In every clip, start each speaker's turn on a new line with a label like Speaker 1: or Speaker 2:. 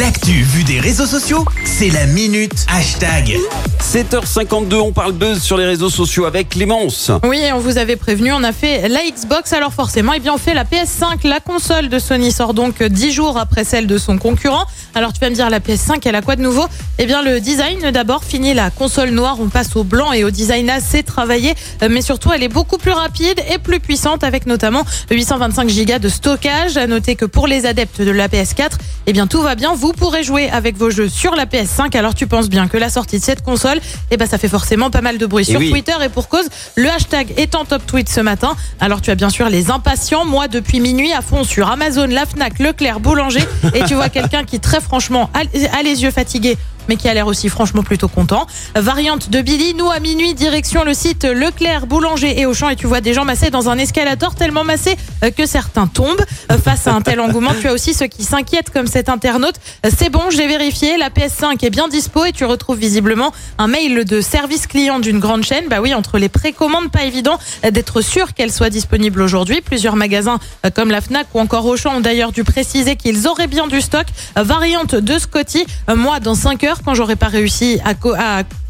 Speaker 1: L'actu vue des réseaux sociaux, c'est la minute hashtag.
Speaker 2: 7h52, on parle buzz sur les réseaux sociaux avec Clémence.
Speaker 3: Oui, on vous avait prévenu, on a fait la Xbox, alors forcément, eh bien, on fait la PS5. La console de Sony sort donc 10 jours après celle de son concurrent. Alors tu vas me dire, la PS5, elle a quoi de nouveau? Eh bien, le design d'abord, fini la console noire, on passe au blanc et au design assez travaillé, euh, mais surtout, elle est beaucoup plus rapide et plus puissante avec notamment 825 Go de stockage. À noter que pour les adeptes de la PS4, eh bien, tout va bien, vous pourrez jouer avec vos jeux sur la PS5. Alors tu penses bien que la sortie de cette console, eh ben, ça fait forcément pas mal de bruit
Speaker 2: Et
Speaker 3: sur
Speaker 2: oui.
Speaker 3: Twitter et pour cause, le hashtag est en top tweet ce matin. Alors tu as bien sûr les impatients, moi depuis minuit à fond sur Amazon, la Fnac, Leclerc, Boulanger et tu vois quelqu'un qui très franchement a les yeux fatigués mais qui a l'air aussi franchement plutôt content. Variante de Billy, nous à minuit, direction le site Leclerc, Boulanger et Auchan et tu vois des gens massés dans un escalator tellement massés euh, que certains tombent. Euh, Face à un tel engouement, tu as aussi ceux qui s'inquiètent comme cet internaute. Euh, C'est bon, j'ai vérifié, la PS5 est bien dispo et tu retrouves visiblement un mail de service client d'une grande chaîne. Bah oui, entre les précommandes, pas évident d'être sûr qu'elle soit disponible aujourd'hui. Plusieurs magasins comme la Fnac ou encore Auchan ont d'ailleurs dû préciser qu'ils auraient bien du stock. Variante de Scotty, moi dans 5 heures quand j'aurais pas réussi à,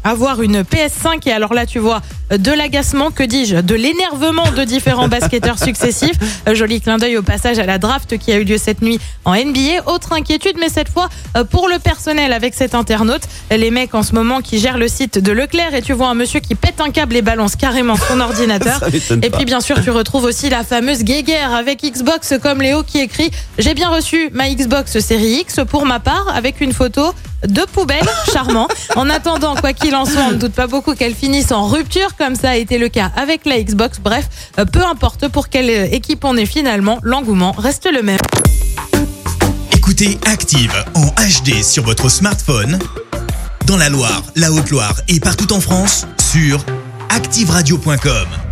Speaker 3: à avoir une PS5 et alors là tu vois de l'agacement, que dis-je, de l'énervement de différents basketteurs successifs. Euh, Joli clin d'œil au passage à la draft qui a eu lieu cette nuit en NBA. Autre inquiétude, mais cette fois euh, pour le personnel avec cet internaute. Les mecs en ce moment qui gèrent le site de Leclerc et tu vois un monsieur qui pète un câble et balance carrément son ordinateur. Et puis bien sûr, tu retrouves aussi la fameuse guéguerre avec Xbox comme Léo qui écrit J'ai bien reçu ma Xbox série X pour ma part avec une photo de poubelle, charmant. En attendant, quoi qu'il on ne doute pas beaucoup qu'elle finisse en rupture, comme ça a été le cas avec la Xbox. Bref, euh, peu importe pour quelle euh, équipe on est finalement, l'engouement reste le même.
Speaker 1: Écoutez Active en HD sur votre smartphone, dans la Loire, la Haute-Loire et partout en France, sur activeradio.com.